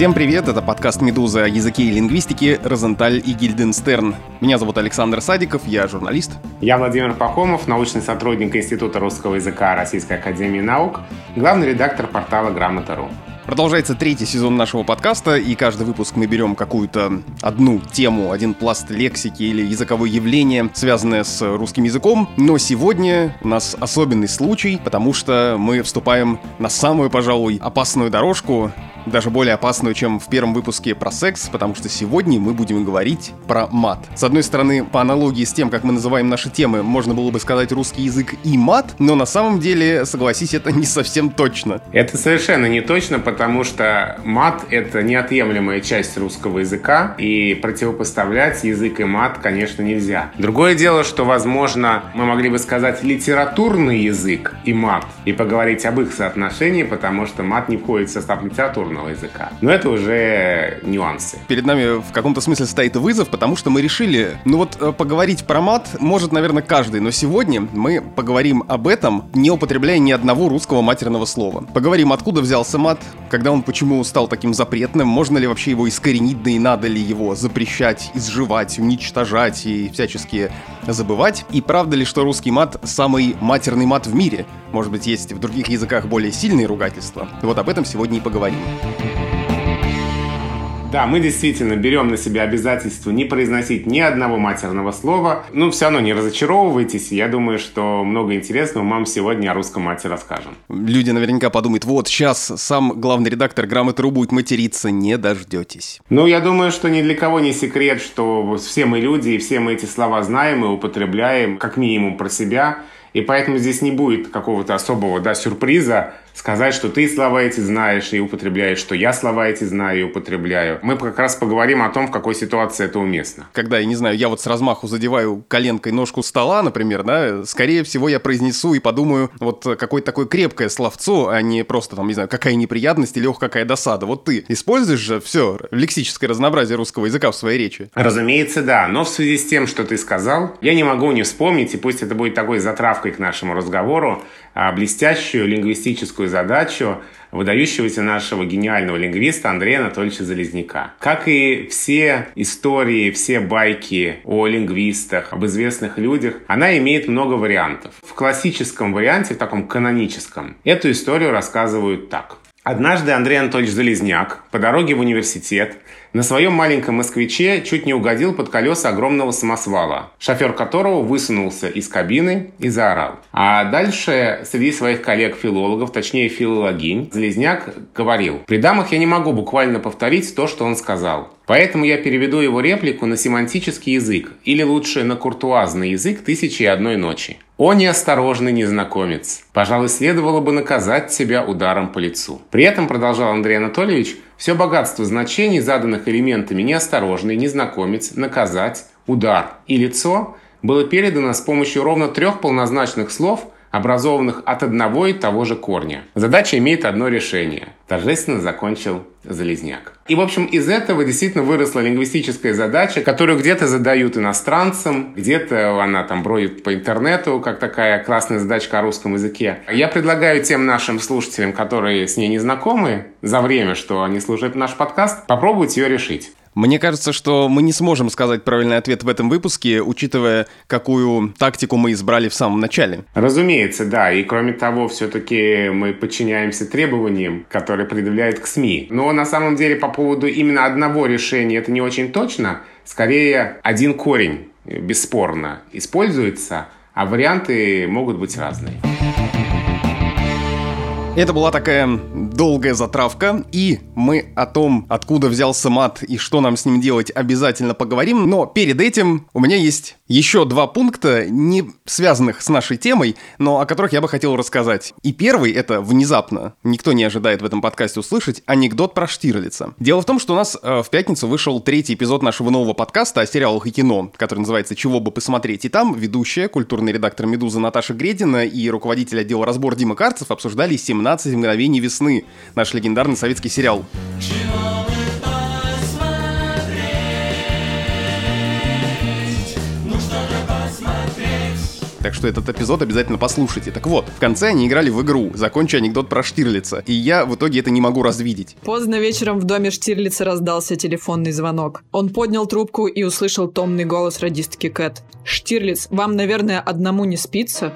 Всем привет, это подкаст «Медуза» о языке и лингвистике «Розенталь и Гильденстерн». Меня зовут Александр Садиков, я журналист. Я Владимир Пахомов, научный сотрудник Института русского языка Российской Академии Наук, главный редактор портала «Грамота.ру». Продолжается третий сезон нашего подкаста, и каждый выпуск мы берем какую-то одну тему, один пласт лексики или языковое явление, связанное с русским языком. Но сегодня у нас особенный случай, потому что мы вступаем на самую, пожалуй, опасную дорожку, даже более опасную, чем в первом выпуске про секс, потому что сегодня мы будем говорить про мат. С одной стороны, по аналогии с тем, как мы называем наши темы, можно было бы сказать русский язык и мат, но на самом деле, согласись, это не совсем точно. Это совершенно не точно, потому что мат — это неотъемлемая часть русского языка, и противопоставлять язык и мат, конечно, нельзя. Другое дело, что, возможно, мы могли бы сказать литературный язык и мат, и поговорить об их соотношении, потому что мат не входит в состав литературного языка. Но это уже нюансы. Перед нами в каком-то смысле стоит вызов, потому что мы решили, ну вот э, поговорить про мат может, наверное, каждый, но сегодня мы поговорим об этом, не употребляя ни одного русского матерного слова. Поговорим, откуда взялся мат, когда он почему стал таким запретным, можно ли вообще его искоренить, да и надо ли его запрещать, изживать, уничтожать и всячески забывать. И правда ли, что русский мат самый матерный мат в мире? Может быть, есть в других языках более сильные ругательства? Вот об этом сегодня и поговорим. Да, мы действительно берем на себя обязательство не произносить ни одного матерного слова. Ну, все равно не разочаровывайтесь. Я думаю, что много интересного мы вам сегодня о русском мате расскажем. Люди наверняка подумают, вот сейчас сам главный редактор «Грамоты.ру» будет материться, не дождетесь. Ну, я думаю, что ни для кого не секрет, что все мы люди, и все мы эти слова знаем и употребляем, как минимум про себя. И поэтому здесь не будет какого-то особого да, сюрприза сказать, что ты слова эти знаешь и употребляешь, что я слова эти знаю и употребляю. Мы как раз поговорим о том, в какой ситуации это уместно. Когда, я не знаю, я вот с размаху задеваю коленкой ножку стола, например, да, скорее всего я произнесу и подумаю вот какое-то такое крепкое словцо, а не просто там, не знаю, какая неприятность или ох, какая досада. Вот ты используешь же все лексическое разнообразие русского языка в своей речи? Разумеется, да. Но в связи с тем, что ты сказал, я не могу не вспомнить, и пусть это будет такой затравкой к нашему разговору, блестящую лингвистическую задачу выдающегося нашего гениального лингвиста Андрея Анатольевича Залезняка. Как и все истории, все байки о лингвистах, об известных людях, она имеет много вариантов. В классическом варианте, в таком каноническом, эту историю рассказывают так. Однажды Андрей Анатольевич Залезняк по дороге в университет на своем маленьком москвиче чуть не угодил под колеса огромного самосвала, шофер которого высунулся из кабины и заорал. А дальше среди своих коллег-филологов, точнее филологинь, Залезняк говорил, «При дамах я не могу буквально повторить то, что он сказал. Поэтому я переведу его реплику на семантический язык, или лучше на куртуазный язык «Тысячи и одной ночи». «О неосторожный незнакомец! Пожалуй, следовало бы наказать тебя ударом по лицу». При этом, продолжал Андрей Анатольевич, все богатство значений, заданных элементами неосторожный, незнакомец, наказать, удар и лицо, было передано с помощью ровно трех полнозначных слов – образованных от одного и того же корня. Задача имеет одно решение. Торжественно закончил Залезняк. И, в общем, из этого действительно выросла лингвистическая задача, которую где-то задают иностранцам, где-то она там бродит по интернету, как такая классная задачка о русском языке. Я предлагаю тем нашим слушателям, которые с ней не знакомы, за время, что они слушают наш подкаст, попробовать ее решить. Мне кажется, что мы не сможем сказать правильный ответ в этом выпуске, учитывая, какую тактику мы избрали в самом начале. Разумеется, да. И кроме того, все-таки мы подчиняемся требованиям, которые предъявляют к СМИ. Но на самом деле по поводу именно одного решения это не очень точно. Скорее, один корень, бесспорно, используется, а варианты могут быть разные. Это была такая долгая затравка, и мы о том, откуда взялся мат и что нам с ним делать, обязательно поговорим. Но перед этим у меня есть еще два пункта, не связанных с нашей темой, но о которых я бы хотел рассказать. И первый — это внезапно, никто не ожидает в этом подкасте услышать, анекдот про Штирлица. Дело в том, что у нас э, в пятницу вышел третий эпизод нашего нового подкаста о сериалах и кино, который называется «Чего бы посмотреть». И там ведущая, культурный редактор «Медузы» Наташа Гредина и руководитель отдела разбор Дима Карцев обсуждали 17 мгновений весны, наш легендарный советский сериал. Так что этот эпизод обязательно послушайте. Так вот, в конце они играли в игру «Закончи анекдот про Штирлица», и я в итоге это не могу развидеть. Поздно вечером в доме Штирлица раздался телефонный звонок. Он поднял трубку и услышал томный голос радистки Кэт. «Штирлиц, вам, наверное, одному не спится?»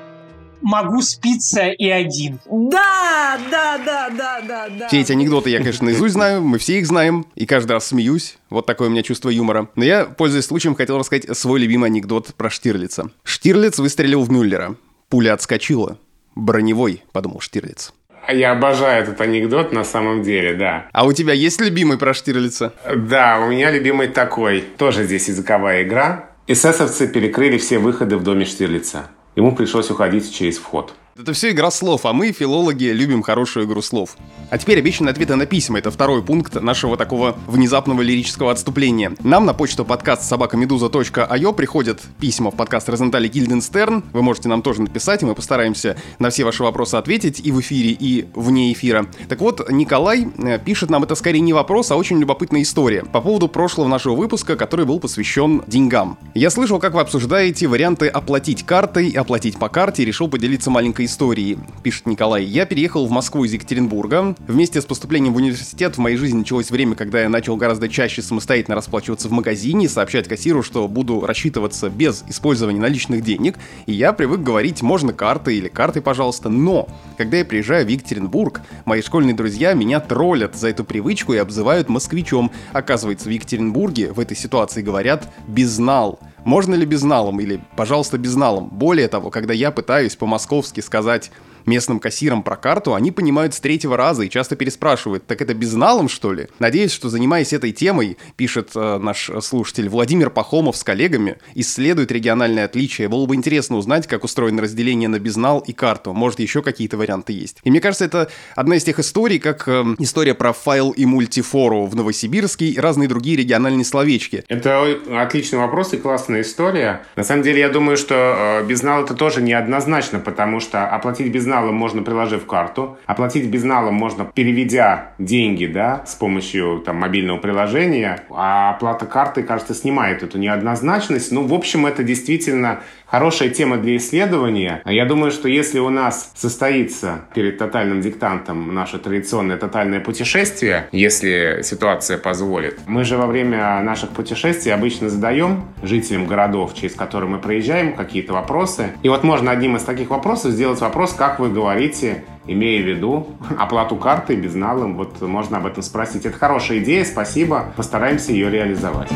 Могу спиться и один. Да, да, да, да, да, да. Все эти анекдоты я, конечно, наизусть знаю, мы все их знаем, и каждый раз смеюсь. Вот такое у меня чувство юмора. Но я, пользуясь случаем, хотел рассказать свой любимый анекдот про Штирлица. Штирлиц выстрелил в Мюллера. Пуля отскочила. Броневой, подумал Штирлиц. Я обожаю этот анекдот на самом деле, да. А у тебя есть любимый про Штирлица? Да, у меня любимый такой. Тоже здесь языковая игра. Эсэсовцы перекрыли все выходы в доме Штирлица. Ему пришлось уходить через вход. Это все игра слов, а мы, филологи, любим хорошую игру слов. А теперь обещанные ответы на письма. Это второй пункт нашего такого внезапного лирического отступления. Нам на почту подкаст собакамедуза.io приходят письма в подкаст Розентали Гильденстерн. Вы можете нам тоже написать, и мы постараемся на все ваши вопросы ответить и в эфире, и вне эфира. Так вот, Николай э, пишет нам это скорее не вопрос, а очень любопытная история по поводу прошлого нашего выпуска, который был посвящен деньгам. Я слышал, как вы обсуждаете варианты оплатить картой оплатить по карте, и решил поделиться маленькой истории, пишет Николай. Я переехал в Москву из Екатеринбурга. Вместе с поступлением в университет в моей жизни началось время, когда я начал гораздо чаще самостоятельно расплачиваться в магазине, сообщать кассиру, что буду рассчитываться без использования наличных денег. И я привык говорить, можно картой или картой, пожалуйста. Но, когда я приезжаю в Екатеринбург, мои школьные друзья меня троллят за эту привычку и обзывают москвичом. Оказывается, в Екатеринбурге в этой ситуации говорят «безнал». Можно ли безналом или, пожалуйста, безналом? Более того, когда я пытаюсь по-московски сказать местным кассирам про карту, они понимают с третьего раза и часто переспрашивают, так это безналом, что ли? Надеюсь, что занимаясь этой темой, пишет э, наш слушатель Владимир Пахомов с коллегами, исследует региональные отличия. Было бы интересно узнать, как устроено разделение на безнал и карту. Может, еще какие-то варианты есть. И мне кажется, это одна из тех историй, как э, история про файл и мультифору в Новосибирске и разные другие региональные словечки. Это отличный вопрос и классная история. На самом деле, я думаю, что э, безнал это тоже неоднозначно, потому что оплатить безнал безналом можно приложив карту, оплатить безналом можно переведя деньги, да, с помощью там мобильного приложения, а оплата карты, кажется, снимает эту неоднозначность. Ну, в общем, это действительно хорошая тема для исследования. Я думаю, что если у нас состоится перед тотальным диктантом наше традиционное тотальное путешествие, если ситуация позволит, мы же во время наших путешествий обычно задаем жителям городов, через которые мы проезжаем, какие-то вопросы. И вот можно одним из таких вопросов сделать вопрос, как вы говорите, имея в виду оплату карты безналом. Вот можно об этом спросить. Это хорошая идея, спасибо. Постараемся ее реализовать.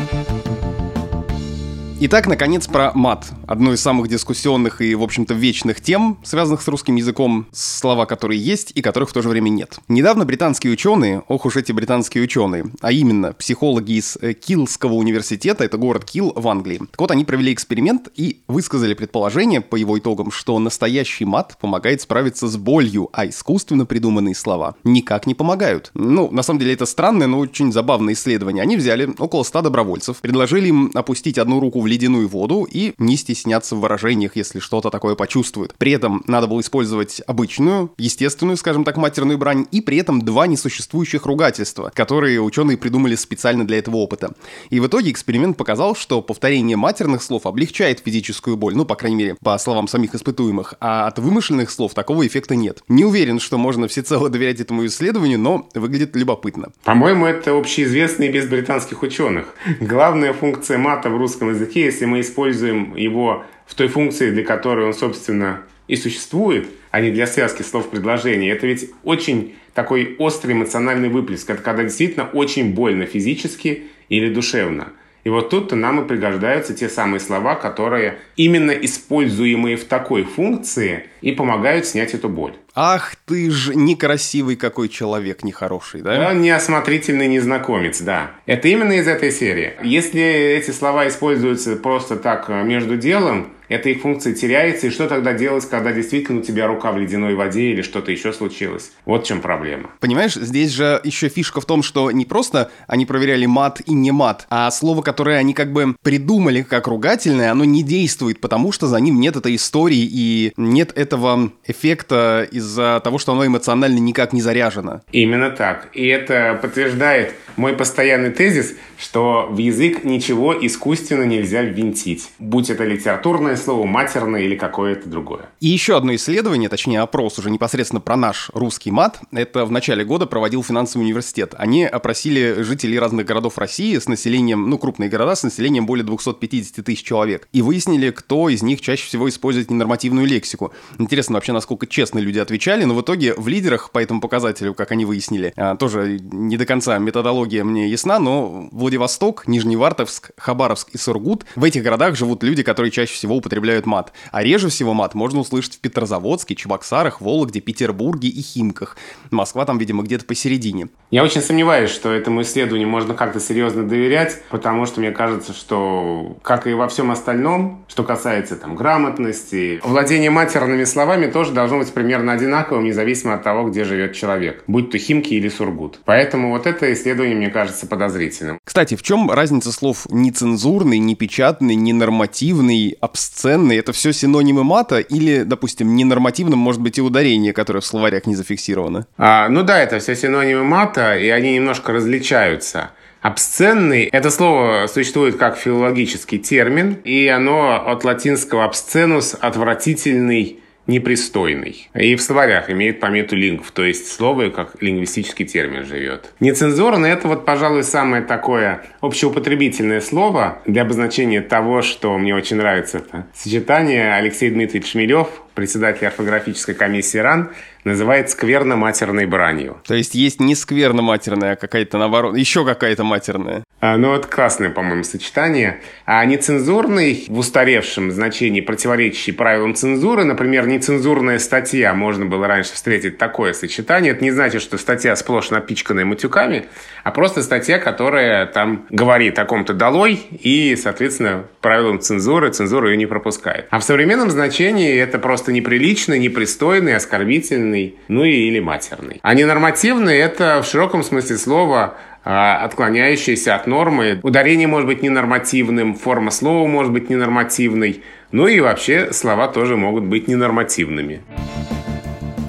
Итак, наконец, про мат. Одну из самых дискуссионных и, в общем-то, вечных тем, связанных с русским языком, слова которые есть и которых в то же время нет. Недавно британские ученые, ох уж эти британские ученые, а именно психологи из э, Килского университета, это город Кил в Англии. Так вот, они провели эксперимент и высказали предположение по его итогам, что настоящий мат помогает справиться с болью, а искусственно придуманные слова никак не помогают. Ну, на самом деле, это странное, но очень забавное исследование. Они взяли около 100 добровольцев, предложили им опустить одну руку в ледяную воду и не стесняться в выражениях, если что-то такое почувствуют. При этом надо было использовать обычную, естественную, скажем так, матерную брань, и при этом два несуществующих ругательства, которые ученые придумали специально для этого опыта. И в итоге эксперимент показал, что повторение матерных слов облегчает физическую боль, ну, по крайней мере, по словам самих испытуемых, а от вымышленных слов такого эффекта нет. Не уверен, что можно всецело доверять этому исследованию, но выглядит любопытно. По-моему, это общеизвестный без британских ученых. Главная функция мата в русском языке языке, если мы используем его в той функции, для которой он, собственно, и существует, а не для связки слов предложений, это ведь очень такой острый эмоциональный выплеск. Это когда действительно очень больно физически или душевно. И вот тут-то нам и пригождаются те самые слова, которые именно используемые в такой функции и помогают снять эту боль. Ах ты ж некрасивый какой человек, нехороший, да? Он неосмотрительный незнакомец, да. Это именно из этой серии. Если эти слова используются просто так э, между делом, эта их функция теряется, и что тогда делать, когда действительно у тебя рука в ледяной воде или что-то еще случилось? Вот в чем проблема. Понимаешь, здесь же еще фишка в том, что не просто они проверяли мат и не мат, а слово, которое они как бы придумали как ругательное, оно не действует, потому что за ним нет этой истории и нет этого эффекта из-за того, что оно эмоционально никак не заряжено. Именно так. И это подтверждает мой постоянный тезис, что в язык ничего искусственно нельзя ввинтить. Будь это литературное слово матерное или какое-то другое. И еще одно исследование, точнее опрос уже непосредственно про наш русский мат, это в начале года проводил финансовый университет. Они опросили жителей разных городов России с населением, ну, крупные города с населением более 250 тысяч человек. И выяснили, кто из них чаще всего использует ненормативную лексику. Интересно вообще, насколько честно люди отвечали, но в итоге в лидерах по этому показателю, как они выяснили, а, тоже не до конца методология мне ясна, но Владивосток, Нижневартовск, Хабаровск и Сургут, в этих городах живут люди, которые чаще всего употребляют мат. А реже всего мат можно услышать в Петрозаводске, Чебоксарах, Вологде, Петербурге и Химках. Москва там, видимо, где-то посередине. Я очень сомневаюсь, что этому исследованию можно как-то серьезно доверять, потому что мне кажется, что, как и во всем остальном, что касается там грамотности, владение матерными словами тоже должно быть примерно одинаковым, независимо от того, где живет человек, будь то Химки или Сургут. Поэтому вот это исследование мне кажется подозрительным. Кстати, в чем разница слов нецензурный, непечатный, ненормативный, обсценный? Это все синонимы мата или, допустим, ненормативным может быть и ударение, которое в словарях не зафиксировано? А, ну да, это все синонимы мата, и они немножко различаются. Обсценный – это слово существует как филологический термин, и оно от латинского «обсценус» – отвратительный, непристойный. И в словарях имеет помету лингв, то есть слово как лингвистический термин живет. Нецензурный – это вот, пожалуй, самое такое общеупотребительное слово для обозначения того, что мне очень нравится это сочетание Алексей Дмитриевич Шмелев, председатель орфографической комиссии РАН, называет скверно-матерной бранью. То есть есть не скверно-матерная, а какая-то наоборот, еще какая-то матерная. А, ну, это классное, по-моему, сочетание. А нецензурный в устаревшем значении, противоречащий правилам цензуры, например, нецензурная статья, можно было раньше встретить такое сочетание. Это не значит, что статья сплошь напичканная матюками, а просто статья, которая там говорит о ком-то долой, и, соответственно, правилам цензуры, цензура ее не пропускает. А в современном значении это просто неприличный, непристойный, оскорбительный, ну и или матерный. А ненормативный – это в широком смысле слова а, отклоняющиеся от нормы. Ударение может быть ненормативным, форма слова может быть ненормативной, ну и вообще слова тоже могут быть ненормативными.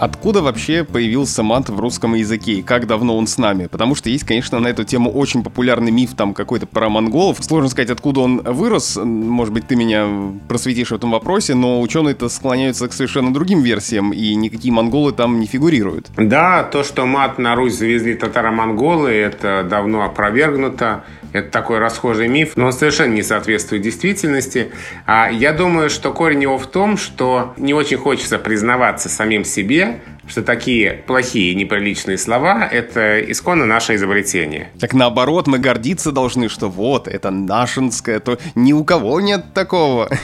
Откуда вообще появился мат в русском языке и как давно он с нами? Потому что есть, конечно, на эту тему очень популярный миф там какой-то про монголов. Сложно сказать, откуда он вырос. Может быть, ты меня просветишь в этом вопросе, но ученые-то склоняются к совершенно другим версиям, и никакие монголы там не фигурируют. Да, то, что мат на Русь завезли татаро-монголы, это давно опровергнуто. Это такой расхожий миф, но он совершенно не соответствует действительности. А я думаю, что корень его в том, что не очень хочется признаваться самим себе, что такие плохие неприличные слова – это исконно наше изобретение. Так наоборот, мы гордиться должны, что вот, это нашинское, то ни у кого нет такого.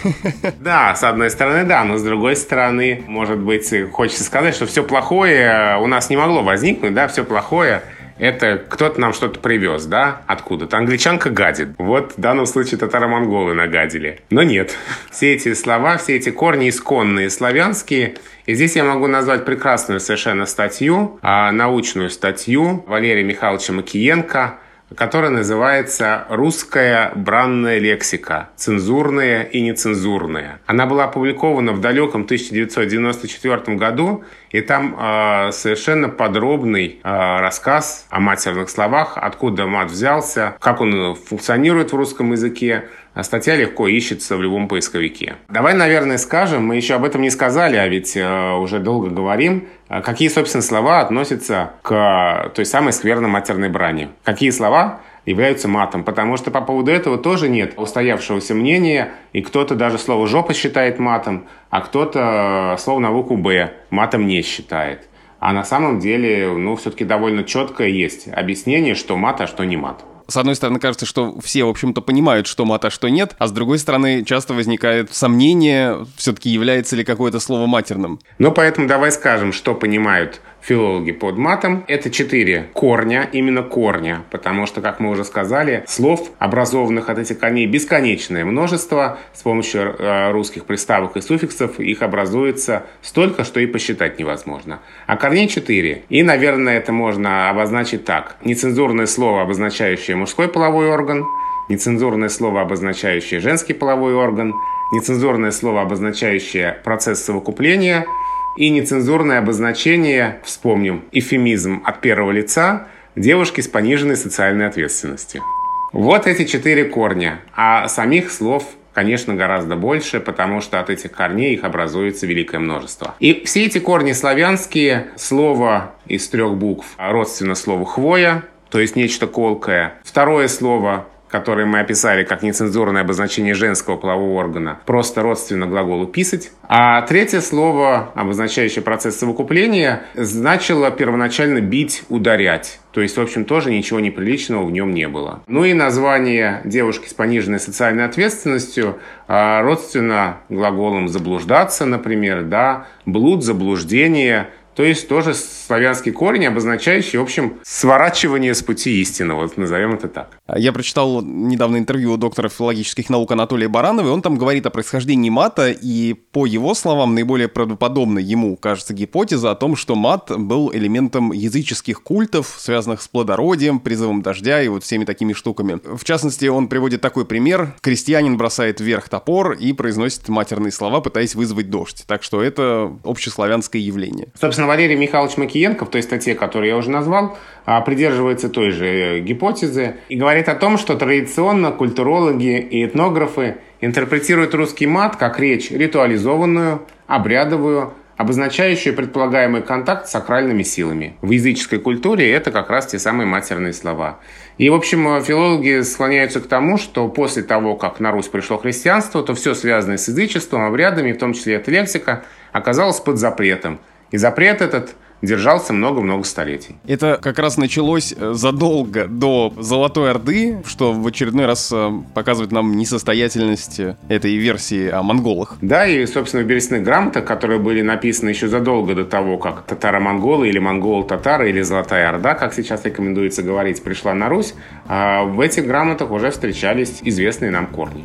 Да, с одной стороны, да, но с другой стороны, может быть, хочется сказать, что все плохое у нас не могло возникнуть, да, все плохое – это кто-то нам что-то привез, да, откуда-то. Англичанка гадит. Вот в данном случае татаро-монголы нагадили. Но нет. Все эти слова, все эти корни исконные славянские. И здесь я могу назвать прекрасную совершенно статью, а, научную статью Валерия Михайловича Макиенко которая называется «Русская бранная лексика. Цензурная и нецензурная». Она была опубликована в далеком 1994 году, и там э, совершенно подробный э, рассказ о матерных словах, откуда мат взялся, как он функционирует в русском языке, а статья легко ищется в любом поисковике. Давай, наверное, скажем, мы еще об этом не сказали, а ведь э, уже долго говорим, э, какие, собственно, слова относятся к той самой скверно-матерной брани. Какие слова являются матом, потому что по поводу этого тоже нет устоявшегося мнения, и кто-то даже слово «жопа» считает матом, а кто-то э, слово на букву «б» матом не считает. А на самом деле, ну, все-таки довольно четкое есть объяснение, что мат, а что не мат с одной стороны, кажется, что все, в общем-то, понимают, что мат, а что нет, а с другой стороны, часто возникает сомнение, все-таки является ли какое-то слово матерным. Ну, поэтому давай скажем, что понимают филологи под матом. Это четыре корня, именно корня, потому что, как мы уже сказали, слов, образованных от этих корней, бесконечное множество. С помощью э, русских приставок и суффиксов их образуется столько, что и посчитать невозможно. А корней четыре. И, наверное, это можно обозначить так. Нецензурное слово, обозначающее мужской половой орган, нецензурное слово, обозначающее женский половой орган, нецензурное слово, обозначающее процесс совокупления – и нецензурное обозначение, вспомним, эфемизм от первого лица девушки с пониженной социальной ответственностью. Вот эти четыре корня, а самих слов конечно, гораздо больше, потому что от этих корней их образуется великое множество. И все эти корни славянские, слово из трех букв родственно слову «хвоя», то есть нечто колкое. Второе слово которые мы описали как нецензурное обозначение женского полового органа, просто родственно глаголу «писать». А третье слово, обозначающее процесс совокупления, значило первоначально «бить», «ударять». То есть, в общем, тоже ничего неприличного в нем не было. Ну и название девушки с пониженной социальной ответственностью а, родственно глаголом «заблуждаться», например, да, «блуд», «заблуждение», то есть тоже славянский корень, обозначающий, в общем, сворачивание с пути истины, вот назовем это так. Я прочитал недавно интервью у доктора филологических наук Анатолия Баранова, и он там говорит о происхождении мата, и по его словам, наиболее правдоподобной ему кажется гипотеза о том, что мат был элементом языческих культов, связанных с плодородием, призывом дождя и вот всеми такими штуками. В частности, он приводит такой пример. Крестьянин бросает вверх топор и произносит матерные слова, пытаясь вызвать дождь. Так что это общеславянское явление. Собственно, Валерий Михайлович Макиенко в той статье, которую я уже назвал, а, придерживается той же э, гипотезы и говорит о том, что традиционно культурологи и этнографы интерпретируют русский мат как речь ритуализованную, обрядовую, обозначающую предполагаемый контакт с сакральными силами. В языческой культуре это как раз те самые матерные слова. И, в общем, филологи склоняются к тому, что после того, как на Русь пришло христианство, то все связанное с язычеством, обрядами, в том числе эта лексика, оказалось под запретом – и запрет этот держался много-много столетий. Это как раз началось э, задолго до Золотой Орды, что в очередной раз э, показывает нам несостоятельность этой версии о монголах. Да, и, собственно, в берестных грамотах, которые были написаны еще задолго до того, как татаро-монголы или монголы-татары или Золотая Орда, как сейчас рекомендуется говорить, пришла на Русь, а в этих грамотах уже встречались известные нам корни.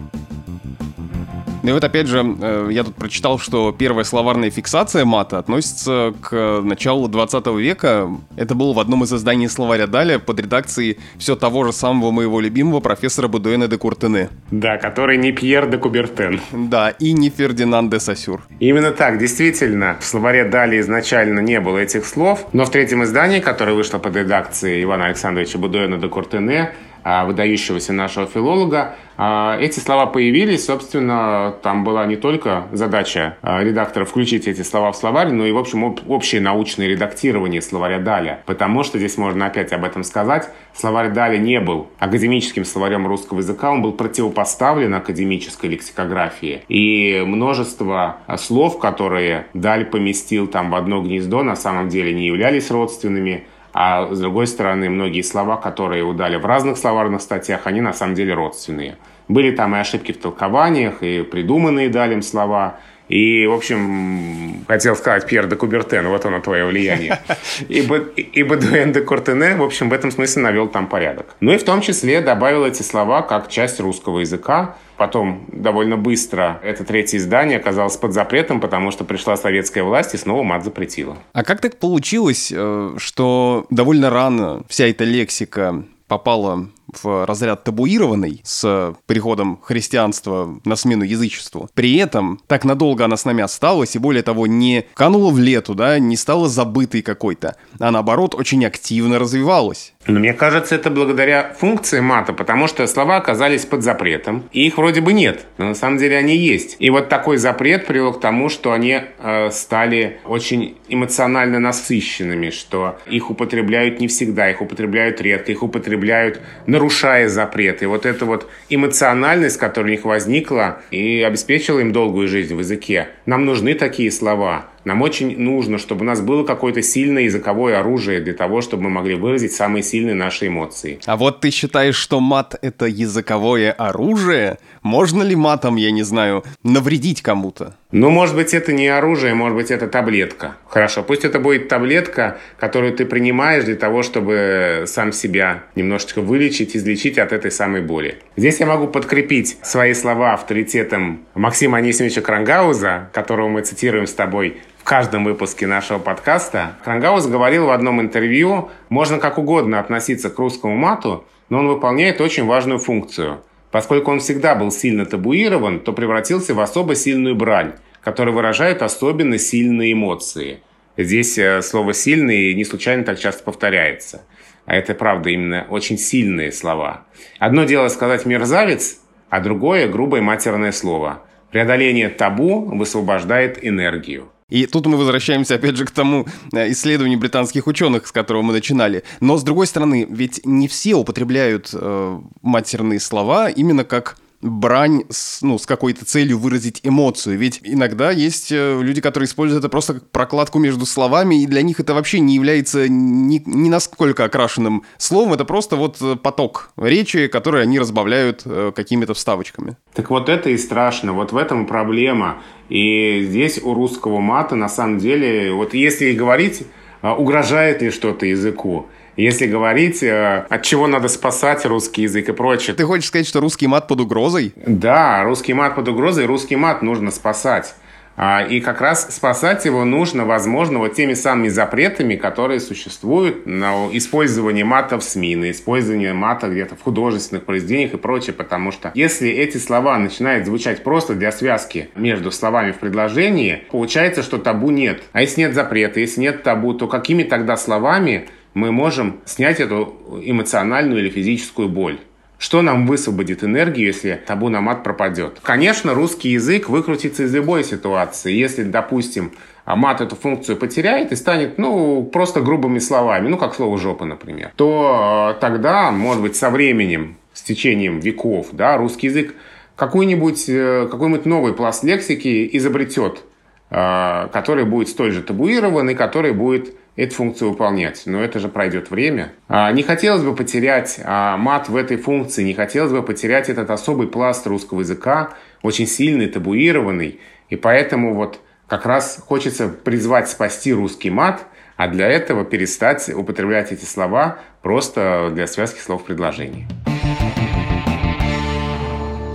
Ну и вот опять же, э, я тут прочитал, что первая словарная фиксация мата относится к началу 20 века. Это было в одном из изданий словаря Даля под редакцией все того же самого моего любимого профессора Будуэна де Куртене. Да, который не Пьер де Кубертен. Да, и не Фердинанд де Сосюр. Именно так, действительно. В словаре Дали изначально не было этих слов, но в третьем издании, которое вышло под редакцией Ивана Александровича Будуэна де Куртене, выдающегося нашего филолога, а, эти слова появились, собственно, там была не только задача а, редактора включить эти слова в словарь, но и, в общем, общее научное редактирование словаря Даля. Потому что здесь можно опять об этом сказать. Словарь Даля не был академическим словарем русского языка, он был противопоставлен академической лексикографии. И множество слов, которые Даль поместил там в одно гнездо, на самом деле не являлись родственными. А с другой стороны, многие слова, которые удали в разных словарных статьях, они на самом деле родственные. Были там и ошибки в толкованиях, и придуманные далем слова. И, в общем, хотел сказать Пьер де Кубертен, вот оно твое влияние. И, и Бадуэн де Куртене, в общем, в этом смысле навел там порядок. Ну и в том числе добавил эти слова как часть русского языка. Потом довольно быстро это третье издание оказалось под запретом, потому что пришла советская власть и снова мат запретила. А как так получилось, э, что довольно рано вся эта лексика попала в разряд табуированный с приходом христианства на смену язычеству. При этом так надолго она с нами осталась и более того не канула в лету, да, не стала забытой какой-то, а наоборот очень активно развивалась. Но мне кажется, это благодаря функции мата, потому что слова оказались под запретом, и их вроде бы нет, но на самом деле они есть. И вот такой запрет привел к тому, что они э, стали очень эмоционально насыщенными, что их употребляют не всегда, их употребляют редко, их употребляют нарушая запреты. Вот эта вот эмоциональность, которая у них возникла и обеспечила им долгую жизнь в языке. Нам нужны такие слова. Нам очень нужно, чтобы у нас было какое-то сильное языковое оружие для того, чтобы мы могли выразить самые сильные наши эмоции. А вот ты считаешь, что мат — это языковое оружие? Можно ли матом, я не знаю, навредить кому-то? Ну, может быть, это не оружие, может быть, это таблетка. Хорошо, пусть это будет таблетка, которую ты принимаешь для того, чтобы сам себя немножечко вылечить, излечить от этой самой боли. Здесь я могу подкрепить свои слова авторитетом Максима Анисимовича Крангауза, которого мы цитируем с тобой в каждом выпуске нашего подкаста. Крангаус говорил в одном интервью, можно как угодно относиться к русскому мату, но он выполняет очень важную функцию. Поскольку он всегда был сильно табуирован, то превратился в особо сильную брань, которая выражает особенно сильные эмоции. Здесь э, слово «сильный» не случайно так часто повторяется. А это, правда, именно очень сильные слова. Одно дело сказать «мерзавец», а другое – грубое матерное слово. Преодоление табу высвобождает энергию. И тут мы возвращаемся опять же к тому э, исследованию британских ученых, с которого мы начинали. Но с другой стороны, ведь не все употребляют э, матерные слова именно как брань с, ну, с какой-то целью выразить эмоцию. Ведь иногда есть э, люди, которые используют это просто как прокладку между словами, и для них это вообще не является ни, ни насколько окрашенным словом, это просто вот э, поток речи, который они разбавляют э, какими-то вставочками. Так вот это и страшно, вот в этом проблема. И здесь у русского мата на самом деле, вот если говорить, угрожает ли что-то языку, если говорить, э, от чего надо спасать русский язык и прочее. Ты хочешь сказать, что русский мат под угрозой? Да, русский мат под угрозой, русский мат нужно спасать. А, и как раз спасать его нужно, возможно, вот теми самыми запретами, которые существуют на использование мата в СМИ, на использование мата где-то в художественных произведениях и прочее, потому что если эти слова начинают звучать просто для связки между словами в предложении, получается, что табу нет. А если нет запрета, если нет табу, то какими тогда словами мы можем снять эту эмоциональную или физическую боль. Что нам высвободит энергию, если табу на мат пропадет? Конечно, русский язык выкрутится из любой ситуации. Если, допустим, мат эту функцию потеряет и станет, ну, просто грубыми словами, ну, как слово «жопа», например, то э, тогда, может быть, со временем, с течением веков, да, русский язык какой-нибудь э, какой-нибудь новый пласт лексики изобретет, э, который будет столь же табуирован и который будет эту функцию выполнять. Но это же пройдет время. А, не хотелось бы потерять а, мат в этой функции, не хотелось бы потерять этот особый пласт русского языка, очень сильный, табуированный. И поэтому вот как раз хочется призвать спасти русский мат, а для этого перестать употреблять эти слова просто для связки слов в предложении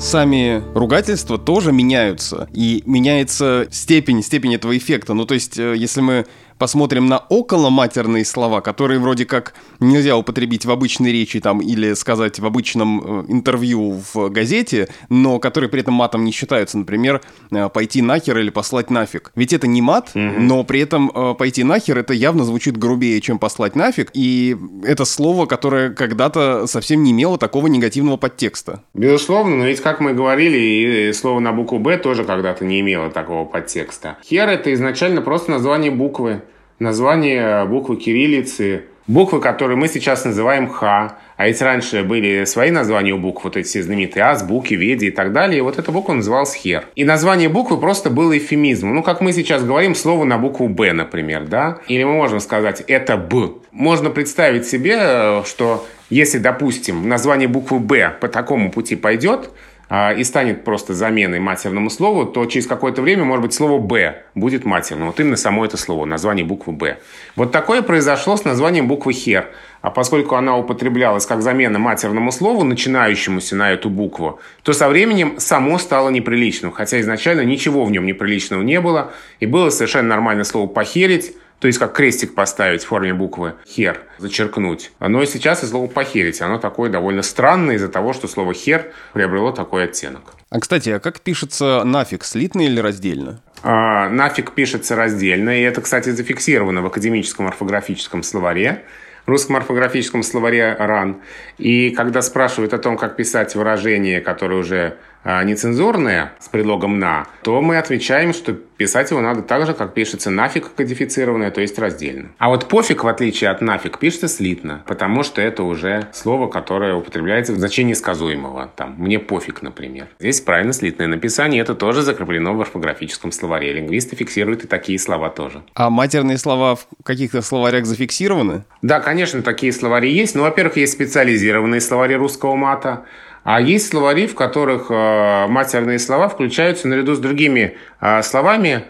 сами ругательства тоже меняются. И меняется степень, степень этого эффекта. Ну, то есть, э, если мы посмотрим на околоматерные слова, которые вроде как нельзя употребить в обычной речи там или сказать в обычном э, интервью в газете, но которые при этом матом не считаются, например, э, пойти нахер или послать нафиг. Ведь это не мат, mm-hmm. но при этом э, пойти нахер это явно звучит грубее, чем послать нафиг, и это слово, которое когда-то совсем не имело такого негативного подтекста. Безусловно, но ведь, как мы говорили, и слово на букву «Б» тоже когда-то не имело такого подтекста. Хер — это изначально просто название буквы название буквы кириллицы, буквы, которые мы сейчас называем Х, а ведь раньше были свои названия у букв, вот эти все знаменитые азбуки, веди и так далее, и вот эта буква называлась Хер. И название буквы просто было эфемизмом. Ну, как мы сейчас говорим, слово на букву Б, например, да? Или мы можем сказать «это Б». Можно представить себе, что если, допустим, название буквы Б по такому пути пойдет, и станет просто заменой матерному слову, то через какое-то время, может быть, слово «б» будет матерным. Вот именно само это слово, название буквы «б». Вот такое произошло с названием буквы «хер». А поскольку она употреблялась как замена матерному слову, начинающемуся на эту букву, то со временем само стало неприличным. Хотя изначально ничего в нем неприличного не было. И было совершенно нормальное слово «похерить», то есть как крестик поставить в форме буквы «хер», зачеркнуть. Но и сейчас и слово «похерить», оно такое довольно странное из-за того, что слово «хер» приобрело такой оттенок. А, кстати, а как пишется нафиг, слитно или раздельно? А, нафиг пишется раздельно, и это, кстати, зафиксировано в академическом орфографическом словаре русском орфографическом словаре РАН. И когда спрашивают о том, как писать выражение, которое уже нецензурное с предлогом «на», то мы отвечаем, что писать его надо так же, как пишется нафиг кодифицированное, то есть раздельно. А вот пофиг, в отличие от нафиг, пишется слитно, потому что это уже слово, которое употребляется в значении сказуемого. Там «мне пофиг», например. Здесь правильно слитное написание, это тоже закреплено в орфографическом словаре. Лингвисты фиксируют и такие слова тоже. А матерные слова в каких-то словарях зафиксированы? Да, конечно, такие словари есть. Ну, во-первых, есть специализированные словари русского мата. А есть словари, в которых э, матерные слова включаются наряду с другими э, словами,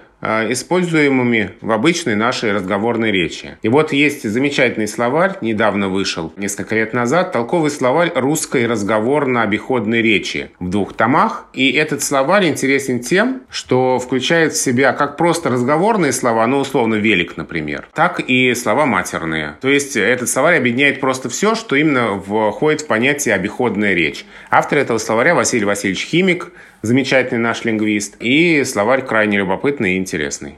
используемыми в обычной нашей разговорной речи. И вот есть замечательный словарь, недавно вышел, несколько лет назад, толковый словарь русской разговорно-обиходной речи в двух томах. И этот словарь интересен тем, что включает в себя как просто разговорные слова, ну, условно, велик, например, так и слова матерные. То есть этот словарь объединяет просто все, что именно входит в понятие обиходная речь. Автор этого словаря Василий Васильевич Химик, замечательный наш лингвист, и словарь крайне любопытный и интересный.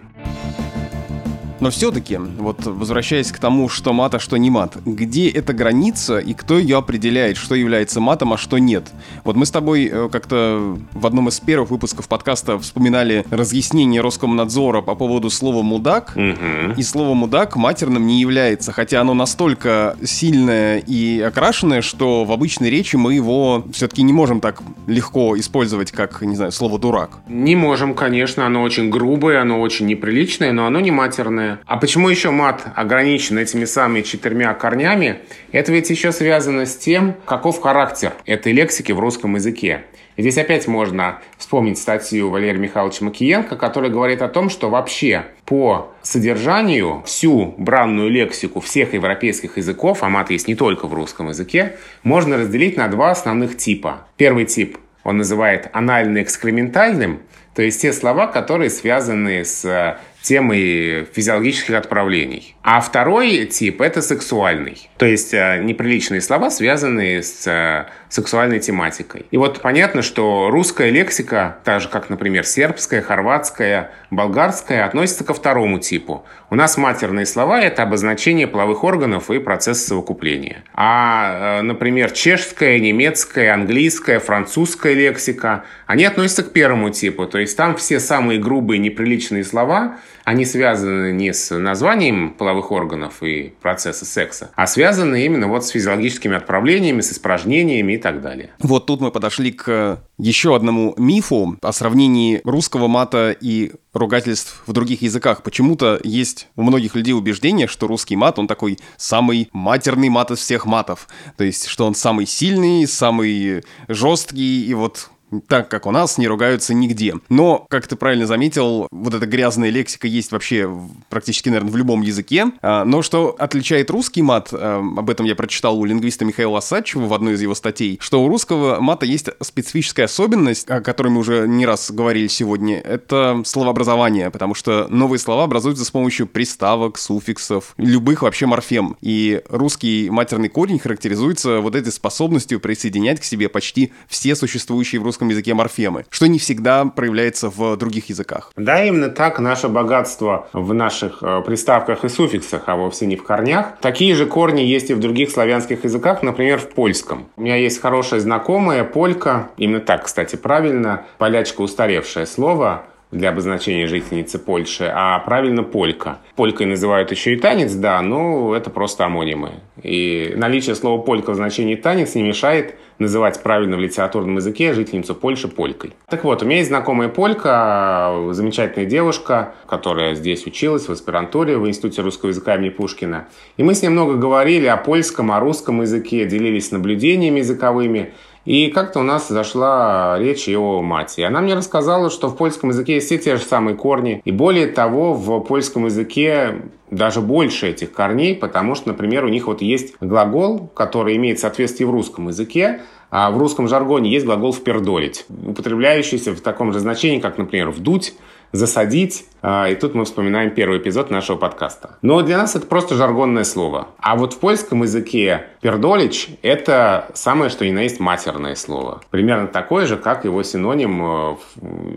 Но все-таки, вот возвращаясь к тому, что мат, а что не мат, где эта граница и кто ее определяет, что является матом, а что нет? Вот мы с тобой э, как-то в одном из первых выпусков подкаста вспоминали разъяснение Роскомнадзора по поводу слова «мудак», Мгм. и слово «мудак» матерным не является, хотя оно настолько сильное и окрашенное, что в обычной речи мы его все-таки не можем так легко использовать, как, не знаю, слово «дурак». Не можем, конечно, оно очень грубое, оно очень неприличное, но оно не матерное. А почему еще мат ограничен этими самыми четырьмя корнями? Это ведь еще связано с тем, каков характер этой лексики в русском языке. Здесь опять можно вспомнить статью Валерия Михайловича Макиенко, которая говорит о том, что вообще по содержанию всю бранную лексику всех европейских языков, а мат есть не только в русском языке, можно разделить на два основных типа. Первый тип он называет анально-экскрементальным, то есть те слова, которые связаны с э, темой физиологических отправлений. А второй тип – это сексуальный. То есть э, неприличные слова, связанные с э, сексуальной тематикой. И вот понятно, что русская лексика, так же как, например, сербская, хорватская, болгарская, относится ко второму типу. У нас матерные слова – это обозначение половых органов и процесса совокупления. А, э, например, чешская, немецкая, английская, французская лексика, они относятся к первому типу. То есть там все самые грубые, неприличные слова, они связаны не с названием половых органов и процесса секса, а связаны именно вот с физиологическими отправлениями, с испражнениями и так далее. Вот тут мы подошли к еще одному мифу о сравнении русского мата и ругательств в других языках. Почему-то есть у многих людей убеждение, что русский мат, он такой самый матерный мат из всех матов. То есть, что он самый сильный, самый жесткий, и вот так как у нас не ругаются нигде. Но, как ты правильно заметил, вот эта грязная лексика есть вообще практически, наверное, в любом языке. А, Но что отличает русский мат, а, об этом я прочитал у лингвиста Михаила Осадчева в одной из его статей, что у русского мата есть специфическая особенность, о которой мы уже не раз говорили сегодня, это словообразование, потому что новые слова образуются с помощью приставок, суффиксов, любых вообще морфем. И русский матерный корень характеризуется вот этой способностью присоединять к себе почти все существующие в русском языке морфемы, что не всегда проявляется в других языках. Да, именно так наше богатство в наших э, приставках и суффиксах, а вовсе не в корнях. Такие же корни есть и в других славянских языках, например, в польском. У меня есть хорошая знакомая, полька, именно так, кстати, правильно, полячка устаревшее слово, для обозначения жительницы Польши, а правильно полька. Полькой называют еще и танец, да, но это просто амонимы. И наличие слова полька в значении танец не мешает называть правильно в литературном языке жительницу Польши полькой. Так вот, у меня есть знакомая полька, замечательная девушка, которая здесь училась в аспирантуре в Институте русского языка имени Пушкина. И мы с ней много говорили о польском, о русском языке, делились наблюдениями языковыми. И как-то у нас зашла речь и о мате. И она мне рассказала, что в польском языке есть все те же самые корни. И более того, в польском языке даже больше этих корней, потому что, например, у них вот есть глагол, который имеет соответствие в русском языке, а в русском жаргоне есть глагол «впердолить», употребляющийся в таком же значении, как, например, «вдуть», засадить. А, И тут мы вспоминаем первый эпизод нашего подкаста. Но для нас это просто жаргонное слово. А вот в польском языке пердолич – это самое, что ни на есть матерное слово. Примерно такое же, как его синоним, э,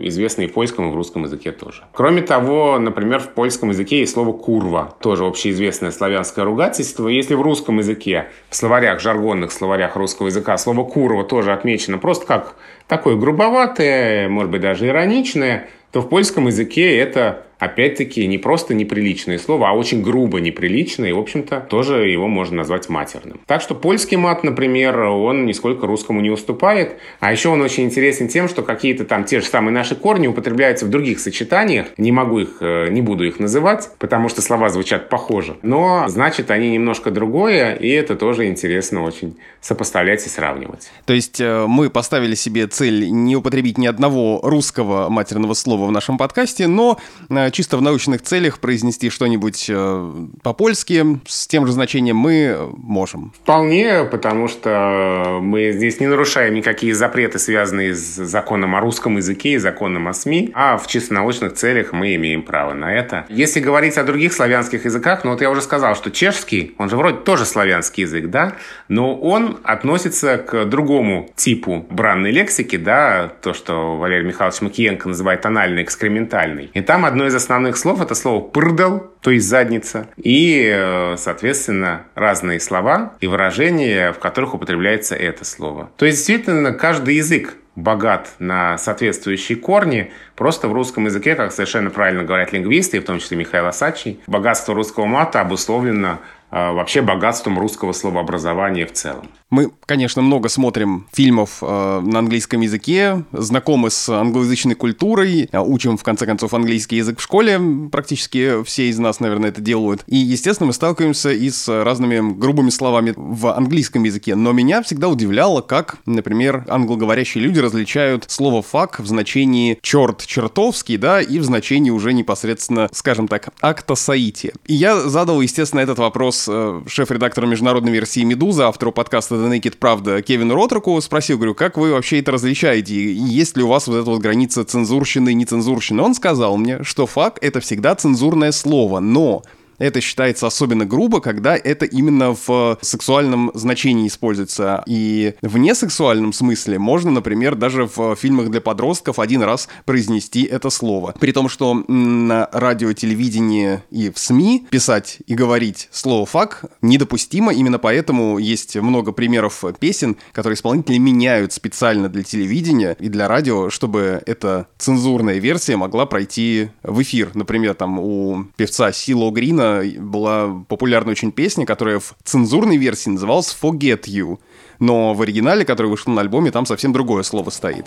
известный в польском, и в русском языке тоже. Кроме того, например, в польском языке есть слово «курва», тоже общеизвестное славянское ругательство. Если в русском языке, в словарях, жаргонных словарях русского языка, слово «курва» тоже отмечено просто как такое грубоватое, может быть, даже ироничное, то в польском языке это, опять-таки, не просто неприличное слово, а очень грубо неприличное, и, в общем-то, тоже его можно назвать матерным. Так что польский мат, например, он нисколько русскому не уступает, а еще он очень интересен тем, что какие-то там те же самые наши корни употребляются в других сочетаниях, не могу их, э, не буду их называть, потому что слова звучат похоже, но значит они немножко другое, и это тоже интересно очень сопоставлять и сравнивать. То есть э, мы поставили себе цель не употребить ни одного русского матерного слова в нашем подкасте, но э, чисто в научных целях произнести что-нибудь э, по-польски с тем же значением мы можем. Вполне, потому что мы здесь не нарушаем никакие запреты, связанные с законом о русском языке и законом о СМИ, а в чисто научных целях мы имеем право на это. Если говорить о других славянских языках, ну вот я уже сказал, что чешский, он же вроде тоже славянский язык, да, но он относится к другому типу бранной лексики, да, то, что Валерий Михайлович Макиенко называет анально-экскрементальной. И там одно из основных слов это слово «пырдал», то есть задница, и, э, соответственно, разные слова и выражения, в которых употребляется это слово. То есть, действительно, каждый язык богат на соответствующие корни. Просто в русском языке, как совершенно правильно говорят лингвисты, в том числе Михаил Асачий, богатство русского мата обусловлено вообще богатством русского словообразования в целом. Мы, конечно, много смотрим фильмов э, на английском языке, знакомы с англоязычной культурой, а, учим, в конце концов, английский язык в школе, практически все из нас, наверное, это делают. И, естественно, мы сталкиваемся и с разными грубыми словами в английском языке. Но меня всегда удивляло, как, например, англоговорящие люди различают слово «фак» в значении «черт», «чертовский», да, и в значении уже непосредственно, скажем так, «акта саити». И я задал, естественно, этот вопрос э, шеф-редактора международной версии «Медуза», автору подкаста «The Naked Правда» Кевину Ротроку, спросил, говорю, как вы вообще это различаете? Есть ли у вас вот эта вот граница цензурщины и нецензурщины? Он сказал мне, что факт — это всегда цензурное слово, но это считается особенно грубо, когда это именно в сексуальном значении используется. И в несексуальном смысле можно, например, даже в фильмах для подростков один раз произнести это слово. При том, что на радио, телевидении и в СМИ писать и говорить слово «фак» недопустимо. Именно поэтому есть много примеров песен, которые исполнители меняют специально для телевидения и для радио, чтобы эта цензурная версия могла пройти в эфир. Например, там у певца Сило Грина была популярная очень песня, которая в цензурной версии называлась «Forget You», но в оригинале, который вышел на альбоме, там совсем другое слово стоит.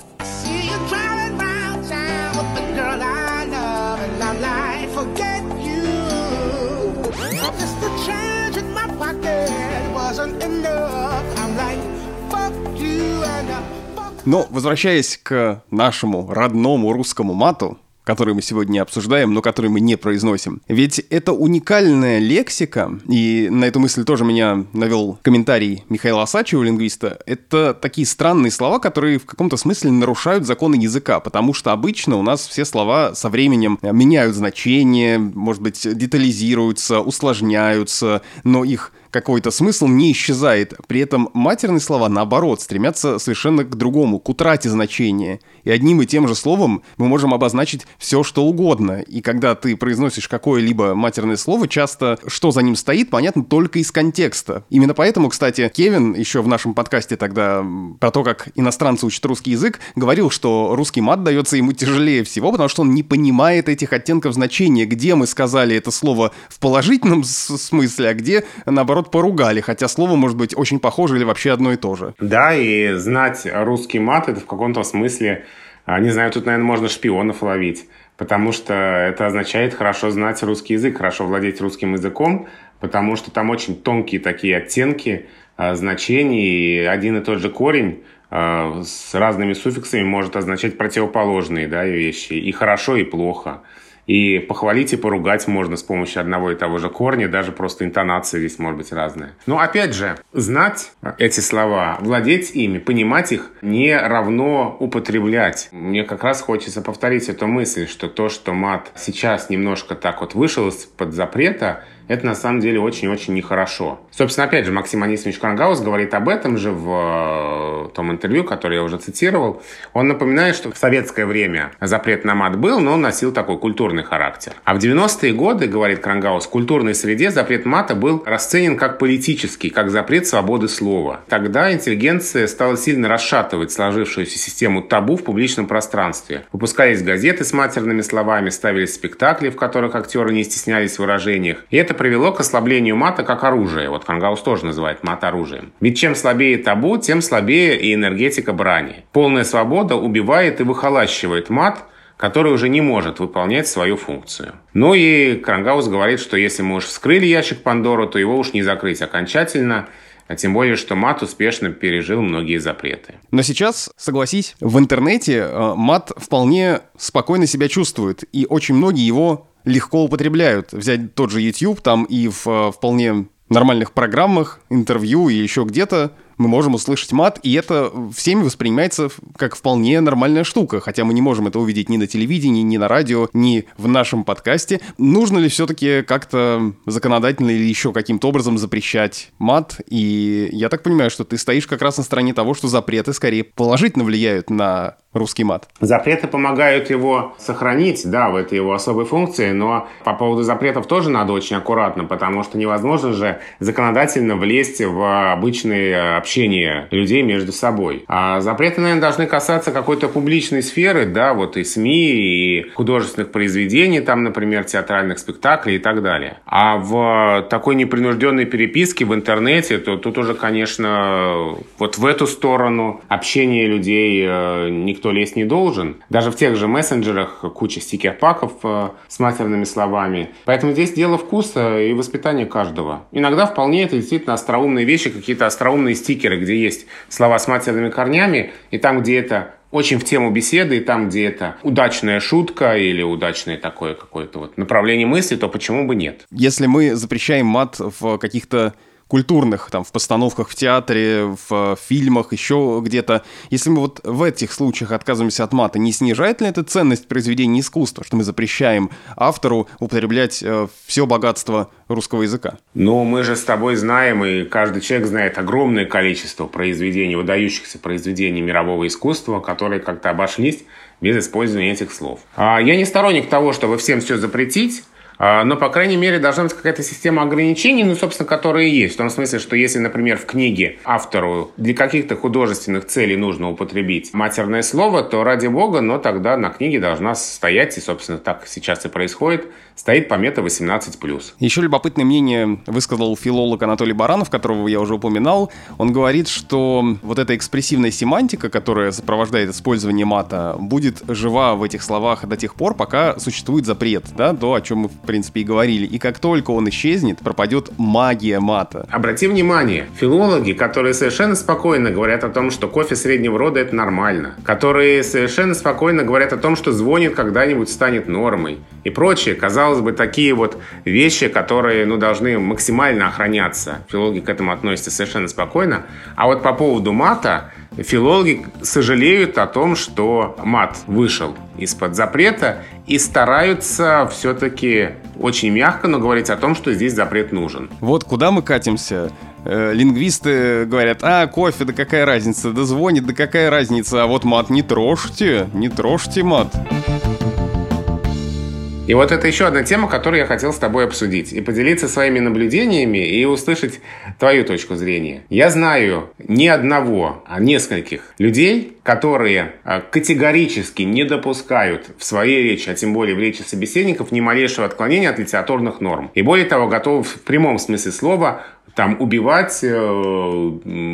Но, возвращаясь к нашему родному русскому мату, который мы сегодня обсуждаем, но который мы не произносим. Ведь это уникальная лексика, и на эту мысль тоже меня навел комментарий Михаила Асачева, лингвиста. Это такие странные слова, которые в каком-то смысле нарушают законы языка, потому что обычно у нас все слова со временем меняют значение, может быть, детализируются, усложняются, но их какой-то смысл не исчезает. При этом матерные слова, наоборот, стремятся совершенно к другому, к утрате значения. И одним и тем же словом мы можем обозначить все, что угодно. И когда ты произносишь какое-либо матерное слово, часто что за ним стоит, понятно только из контекста. Именно поэтому, кстати, Кевин еще в нашем подкасте тогда про то, как иностранцы учат русский язык, говорил, что русский мат дается ему тяжелее всего, потому что он не понимает этих оттенков значения, где мы сказали это слово в положительном смысле, а где, наоборот, поругали, хотя слово может быть очень похоже или вообще одно и то же. Да, и знать русский мат, это в каком-то смысле, а, не знаю, тут, наверное, можно шпионов ловить, потому что это означает хорошо знать русский язык, хорошо владеть русским языком, потому что там очень тонкие такие оттенки, а, значений, и один и тот же корень а, с разными суффиксами может означать противоположные да, вещи, и хорошо, и плохо. И похвалить и поругать можно с помощью одного и того же корня, даже просто интонация здесь может быть разная. Но опять же, знать эти слова, владеть ими, понимать их не равно употреблять. Мне как раз хочется повторить эту мысль, что то, что мат сейчас немножко так вот вышел из-под запрета, это на самом деле очень-очень нехорошо. Собственно, опять же, Максим Анисович Крангаус говорит об этом же в э, том интервью, которое я уже цитировал. Он напоминает, что в советское время запрет на мат был, но он носил такой культурный характер. А в 90-е годы, говорит Кронгауз, в культурной среде запрет мата был расценен как политический, как запрет свободы слова. Тогда интеллигенция стала сильно расшатывать сложившуюся систему табу в публичном пространстве. Выпускались газеты с матерными словами, ставились спектакли, в которых актеры не стеснялись в выражениях. И это привело к ослаблению мата как оружия. Вот Кронгауз тоже называет мат оружием. Ведь чем слабее табу, тем слабее и энергетика брани. Полная свобода убивает и выхолащивает мат, который уже не может выполнять свою функцию. Ну и Крангаус говорит, что если мы уж вскрыли ящик Пандору, то его уж не закрыть окончательно, а тем более, что мат успешно пережил многие запреты. Но сейчас, согласись, в интернете э, мат вполне спокойно себя чувствует, и очень многие его легко употребляют. Взять тот же YouTube, там и в э, вполне нормальных программах, интервью и еще где-то мы можем услышать мат, и это всеми воспринимается как вполне нормальная штука, хотя мы не можем это увидеть ни на телевидении, ни на радио, ни в нашем подкасте. Нужно ли все-таки как-то законодательно или еще каким-то образом запрещать мат? И я так понимаю, что ты стоишь как раз на стороне того, что запреты скорее положительно влияют на русский мат. Запреты помогают его сохранить, да, в этой его особой функции, но по поводу запретов тоже надо очень аккуратно, потому что невозможно же законодательно влезть в обычное общение людей между собой. А запреты, наверное, должны касаться какой-то публичной сферы, да, вот и СМИ, и художественных произведений, там, например, театральных спектаклей и так далее. А в такой непринужденной переписке в интернете, то тут уже, конечно, вот в эту сторону общения людей э, никто никто лезть не должен. Даже в тех же мессенджерах куча стикер-паков э, с матерными словами. Поэтому здесь дело вкуса и воспитания каждого. Иногда вполне это действительно остроумные вещи, какие-то остроумные стикеры, где есть слова с матерными корнями, и там, где это очень в тему беседы, и там, где это удачная шутка или удачное такое какое-то вот направление мысли, то почему бы нет? Если мы запрещаем мат в каких-то культурных, там, в постановках в театре, в фильмах, еще где-то. Если мы вот в этих случаях отказываемся от мата, не снижает ли это ценность произведения искусства, что мы запрещаем автору употреблять э, все богатство русского языка? Ну, мы же с тобой знаем, и каждый человек знает огромное количество произведений, выдающихся произведений мирового искусства, которые как-то обошлись без использования этих слов. А я не сторонник того, чтобы всем все запретить, но, по крайней мере, должна быть какая-то система ограничений, ну, собственно, которые есть. В том смысле, что если, например, в книге автору для каких-то художественных целей нужно употребить матерное слово, то ради бога, но тогда на книге должна стоять, и, собственно, так сейчас и происходит, стоит помета 18+. Еще любопытное мнение высказал филолог Анатолий Баранов, которого я уже упоминал. Он говорит, что вот эта экспрессивная семантика, которая сопровождает использование мата, будет жива в этих словах до тех пор, пока существует запрет, да, то, о чем мы, в принципе, и говорили. И как только он исчезнет, пропадет магия мата. Обрати внимание, филологи, которые совершенно спокойно говорят о том, что кофе среднего рода это нормально, которые совершенно спокойно говорят о том, что звонит когда-нибудь станет нормой и прочее, казалось бы, такие вот вещи, которые ну, должны максимально охраняться. Филологи к этому относятся совершенно спокойно. А вот по поводу мата, филологи сожалеют о том, что мат вышел из-под запрета и стараются все-таки очень мягко, но говорить о том, что здесь запрет нужен. Вот куда мы катимся? Э, лингвисты говорят, а, кофе, да какая разница, да звонит, да какая разница, а вот мат не трожьте, не трожьте мат. И вот это еще одна тема, которую я хотел с тобой обсудить и поделиться своими наблюдениями и услышать твою точку зрения. Я знаю ни одного, а нескольких людей, которые а, категорически не допускают в своей речи, а тем более в речи собеседников, ни малейшего отклонения от литературных норм. И более того, готовы в прямом смысле слова там убивать, э,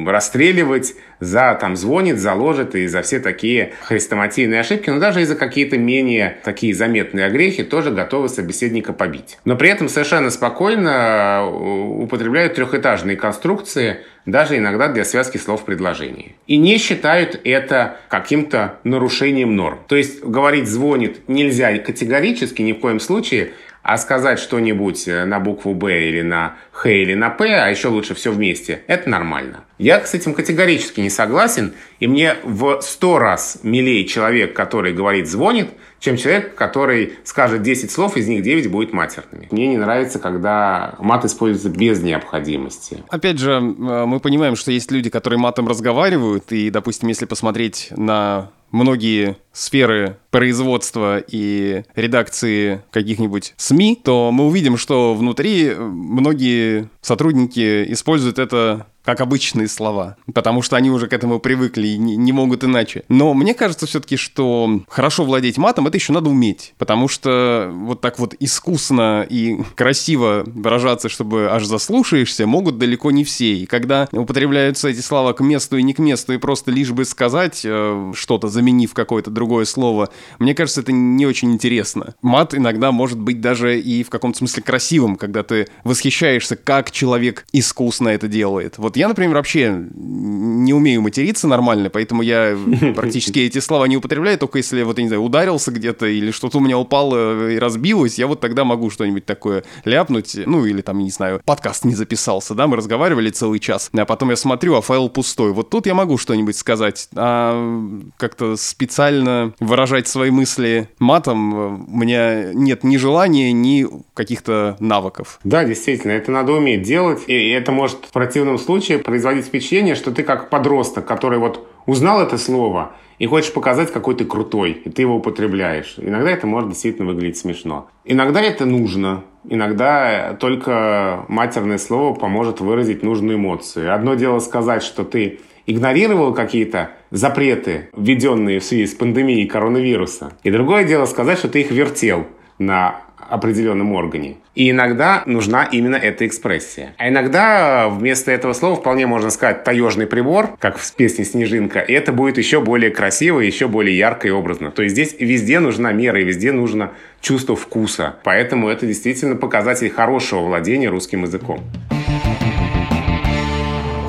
расстреливать за там звонит, заложит и за все такие хрестоматийные ошибки, но даже и за какие-то менее такие заметные огрехи тоже готовы собеседника побить. Но при этом совершенно спокойно э, употребляют трехэтажные конструкции, даже иногда для связки слов в предложении. И не считают это каким-то нарушением норм. То есть говорить «звонит» нельзя категорически ни в коем случае, а сказать что-нибудь э, на букву «Б» или на «Х» или на «П», а еще лучше все вместе, это нормально. Я с этим категорически не согласен, и мне в сто раз милее человек, который говорит «звонит», чем человек, который скажет 10 слов, из них 9 будет матерными. Мне не нравится, когда мат используется без необходимости. Опять же, э, мы понимаем, что есть люди, которые матом разговаривают, и, допустим, если посмотреть на многие сферы производства и редакции каких-нибудь СМИ, то мы увидим, что внутри многие сотрудники используют это как обычные слова, потому что они уже к этому привыкли и не, не могут иначе. Но мне кажется все-таки, что хорошо владеть матом, это еще надо уметь, потому что вот так вот искусно и красиво выражаться, чтобы аж заслушаешься, могут далеко не все. И когда употребляются эти слова к месту и не к месту, и просто лишь бы сказать э, что-то, заменив какое-то другое слово, мне кажется, это не очень интересно. Мат иногда может быть даже и в каком-то смысле красивым, когда ты восхищаешься, как человек искусно это делает. Вот я, например, вообще не умею материться нормально, поэтому я практически эти слова не употребляю, только если, вот, я не знаю, ударился где-то или что-то у меня упало и разбилось, я вот тогда могу что-нибудь такое ляпнуть, ну, или там, не знаю, подкаст не записался, да, мы разговаривали целый час, а потом я смотрю, а файл пустой. Вот тут я могу что-нибудь сказать, а как-то специально выражать свои мысли матом у меня нет ни желания, ни каких-то навыков. Да, действительно, это надо уметь делать, и это может в противном случае производить впечатление, что ты как подросток, который вот узнал это слово и хочешь показать, какой ты крутой, и ты его употребляешь. Иногда это может действительно выглядеть смешно. Иногда это нужно. Иногда только матерное слово поможет выразить нужную эмоцию. Одно дело сказать, что ты игнорировал какие-то запреты, введенные в связи с пандемией коронавируса. И другое дело сказать, что ты их вертел на определенном органе. И иногда нужна именно эта экспрессия. А иногда вместо этого слова вполне можно сказать таежный прибор, как в песне «Снежинка», и это будет еще более красиво, еще более ярко и образно. То есть здесь везде нужна мера, и везде нужно чувство вкуса. Поэтому это действительно показатель хорошего владения русским языком.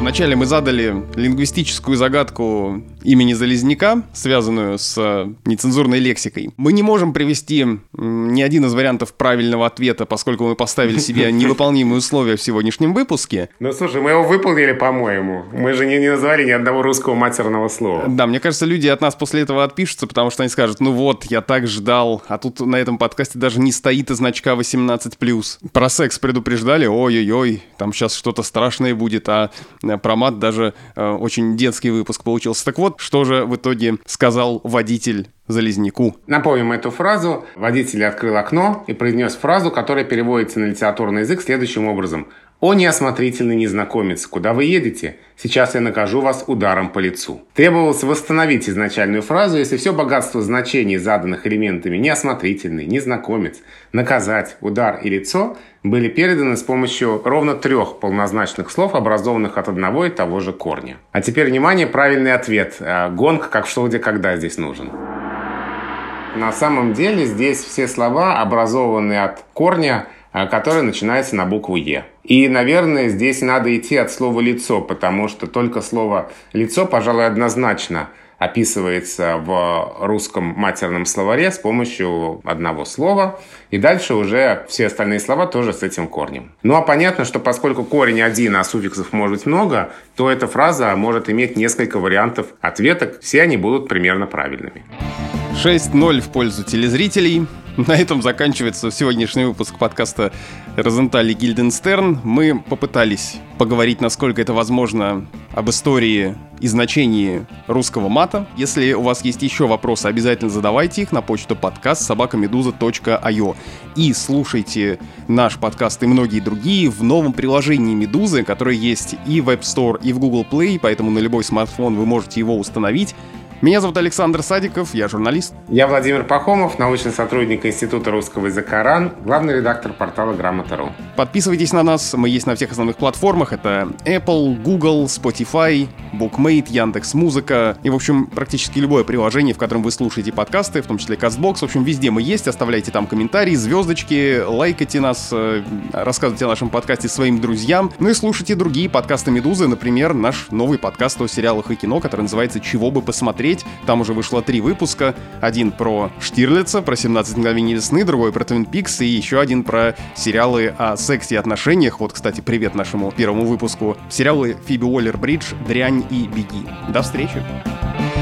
Вначале мы задали лингвистическую загадку имени Залезняка, связанную с э, нецензурной лексикой. Мы не можем привести ни один из вариантов правильного ответа, поскольку мы поставили себе невыполнимые условия в сегодняшнем выпуске. Ну, слушай, мы его выполнили, по-моему. Мы же не, не назвали ни одного русского матерного слова. Да, мне кажется, люди от нас после этого отпишутся, потому что они скажут, ну вот, я так ждал, а тут на этом подкасте даже не стоит и значка 18+. Про секс предупреждали, ой-ой-ой, там сейчас что-то страшное будет, а э, про мат даже э, очень детский выпуск получился. Так вот, что же в итоге сказал водитель Залезняку. Напомним эту фразу. Водитель открыл окно и произнес фразу, которая переводится на литературный язык следующим образом. «О неосмотрительный незнакомец, куда вы едете? Сейчас я накажу вас ударом по лицу». Требовалось восстановить изначальную фразу, если все богатство значений, заданных элементами «неосмотрительный», «незнакомец», «наказать», «удар» и «лицо» были переданы с помощью ровно трех полнозначных слов, образованных от одного и того же корня. А теперь, внимание, правильный ответ. Э, гонг как что, где, когда здесь нужен. На самом деле здесь все слова образованы от корня, э, который начинается на букву «е». И, наверное, здесь надо идти от слова «лицо», потому что только слово «лицо», пожалуй, однозначно описывается в русском матерном словаре с помощью одного слова, и дальше уже все остальные слова тоже с этим корнем. Ну а понятно, что поскольку корень один, а суффиксов может быть много, то эта фраза может иметь несколько вариантов ответок, все они будут примерно правильными. 6-0 в пользу телезрителей. На этом заканчивается сегодняшний выпуск подкаста Розентали Гильденстерн. Мы попытались поговорить, насколько это возможно, об истории и значении русского мата. Если у вас есть еще вопросы, обязательно задавайте их на почту подкаст собакамедуза.io и слушайте наш подкаст и многие другие в новом приложении Медузы, которое есть и в App Store, и в Google Play, поэтому на любой смартфон вы можете его установить. Меня зовут Александр Садиков, я журналист. Я Владимир Пахомов, научный сотрудник Института русского языка РАН, главный редактор портала Грамота.ру. Подписывайтесь на нас, мы есть на всех основных платформах. Это Apple, Google, Spotify, Bookmate, Яндекс Музыка и, в общем, практически любое приложение, в котором вы слушаете подкасты, в том числе CastBox. В общем, везде мы есть, оставляйте там комментарии, звездочки, лайкайте нас, э, рассказывайте о нашем подкасте своим друзьям, ну и слушайте другие подкасты Медузы, например, наш новый подкаст о сериалах и кино, который называется «Чего бы посмотреть», посмотреть. Там уже вышло три выпуска. Один про Штирлица, про 17 мгновений весны, другой про Твин Пикс и еще один про сериалы о сексе и отношениях. Вот, кстати, привет нашему первому выпуску. Сериалы Фиби Уоллер-Бридж, Дрянь и Беги. До встречи! thank you